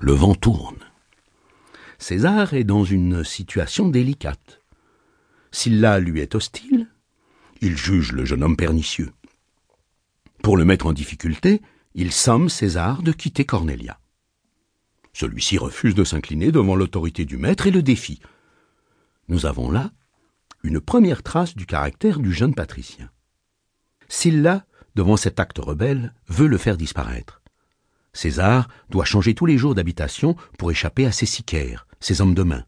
Le vent tourne. César est dans une situation délicate. Sylla lui est hostile, il juge le jeune homme pernicieux. Pour le mettre en difficulté, il somme César de quitter Cornelia. Celui-ci refuse de s'incliner devant l'autorité du maître et le défie. Nous avons là une première trace du caractère du jeune patricien. Sylla, devant cet acte rebelle, veut le faire disparaître. César doit changer tous les jours d'habitation pour échapper à ses sicaires, ses hommes de main.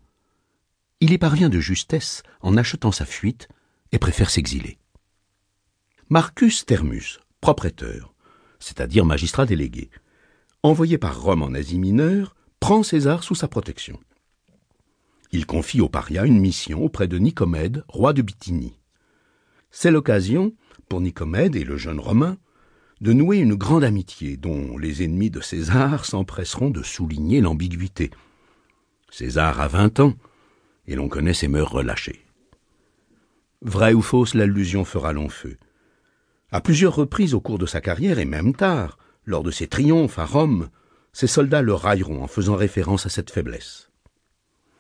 Il y parvient de justesse en achetant sa fuite et préfère s'exiler. Marcus Thermus, propriétaire, c'est-à-dire magistrat délégué, envoyé par Rome en Asie mineure, prend César sous sa protection. Il confie au paria une mission auprès de Nicomède, roi de Bithynie. C'est l'occasion, pour Nicomède et le jeune Romain, de nouer une grande amitié dont les ennemis de César s'empresseront de souligner l'ambiguïté. César a vingt ans, et l'on connaît ses mœurs relâchées. Vrai ou fausse, l'allusion fera long feu. À plusieurs reprises au cours de sa carrière, et même tard, lors de ses triomphes à Rome, ses soldats le railleront en faisant référence à cette faiblesse.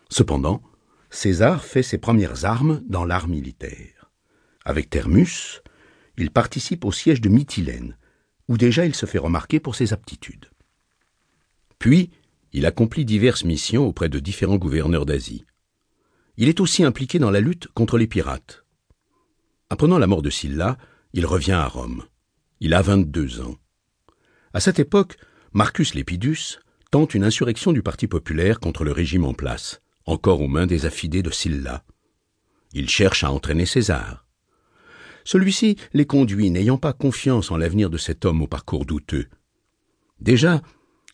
Cependant, César fait ses premières armes dans l'art militaire. Avec Thermus, il participe au siège de Mytilène, où déjà il se fait remarquer pour ses aptitudes. Puis, il accomplit diverses missions auprès de différents gouverneurs d'Asie. Il est aussi impliqué dans la lutte contre les pirates. Apprenant la mort de Sylla, il revient à Rome. Il a vingt-deux ans. À cette époque, Marcus Lepidus tente une insurrection du Parti populaire contre le régime en place, encore aux mains des affidés de Sylla. Il cherche à entraîner César. Celui-ci les conduit, n'ayant pas confiance en l'avenir de cet homme au parcours douteux. Déjà,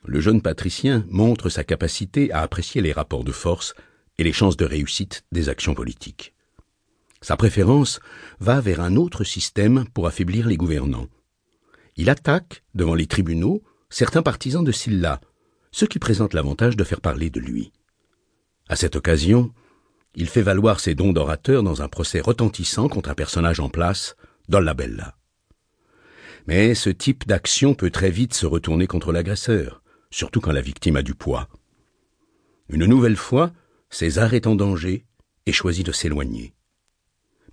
le jeune patricien montre sa capacité à apprécier les rapports de force et les chances de réussite des actions politiques. Sa préférence va vers un autre système pour affaiblir les gouvernants. Il attaque, devant les tribunaux, certains partisans de Sylla, ce qui présente l'avantage de faire parler de lui. À cette occasion, il fait valoir ses dons d'orateur dans un procès retentissant contre un personnage en place, Bella. Mais ce type d'action peut très vite se retourner contre l'agresseur, surtout quand la victime a du poids. Une nouvelle fois, César est en danger et choisit de s'éloigner.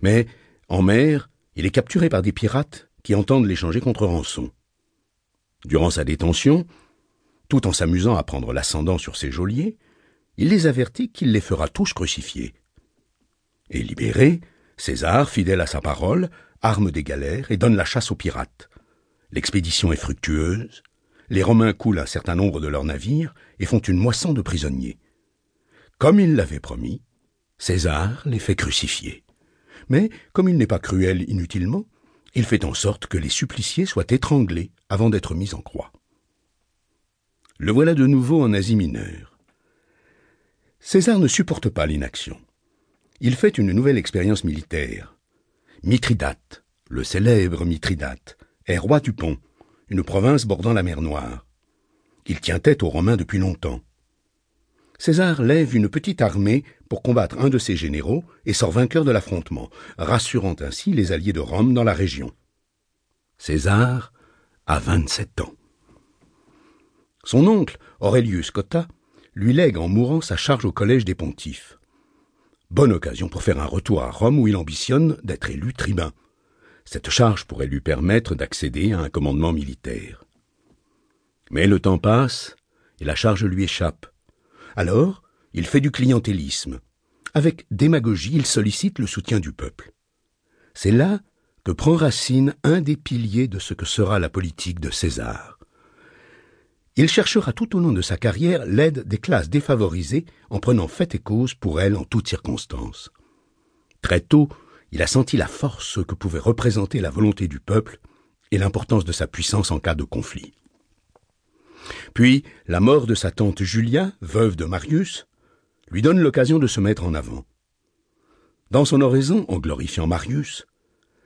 Mais, en mer, il est capturé par des pirates qui entendent l'échanger contre rançon. Durant sa détention, tout en s'amusant à prendre l'ascendant sur ses geôliers, il les avertit qu'il les fera tous crucifier. Et libéré, César, fidèle à sa parole, arme des galères et donne la chasse aux pirates. L'expédition est fructueuse, les Romains coulent un certain nombre de leurs navires et font une moisson de prisonniers. Comme il l'avait promis, César les fait crucifier. Mais, comme il n'est pas cruel inutilement, il fait en sorte que les suppliciés soient étranglés avant d'être mis en croix. Le voilà de nouveau en Asie mineure. César ne supporte pas l'inaction. Il fait une nouvelle expérience militaire. Mithridate, le célèbre Mithridate, est roi du Pont, une province bordant la mer Noire. Il tient tête aux Romains depuis longtemps. César lève une petite armée pour combattre un de ses généraux et sort vainqueur de l'affrontement, rassurant ainsi les alliés de Rome dans la région. César a vingt-sept ans. Son oncle, Aurelius Cotta, lui lègue en mourant sa charge au collège des pontifes. Bonne occasion pour faire un retour à Rome où il ambitionne d'être élu tribun. Cette charge pourrait lui permettre d'accéder à un commandement militaire. Mais le temps passe et la charge lui échappe. Alors, il fait du clientélisme. Avec démagogie, il sollicite le soutien du peuple. C'est là que prend racine un des piliers de ce que sera la politique de César. Il cherchera tout au long de sa carrière l'aide des classes défavorisées en prenant fait et cause pour elles en toutes circonstances. Très tôt, il a senti la force que pouvait représenter la volonté du peuple et l'importance de sa puissance en cas de conflit. Puis, la mort de sa tante Julia, veuve de Marius, lui donne l'occasion de se mettre en avant. Dans son oraison, en glorifiant Marius,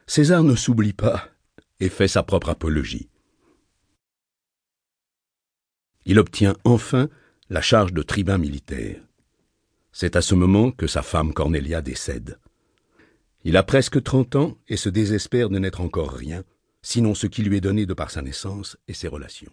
César ne s'oublie pas et fait sa propre apologie. Il obtient enfin la charge de tribun militaire. C'est à ce moment que sa femme Cornelia décède. Il a presque trente ans et se désespère de n'être encore rien, sinon ce qui lui est donné de par sa naissance et ses relations.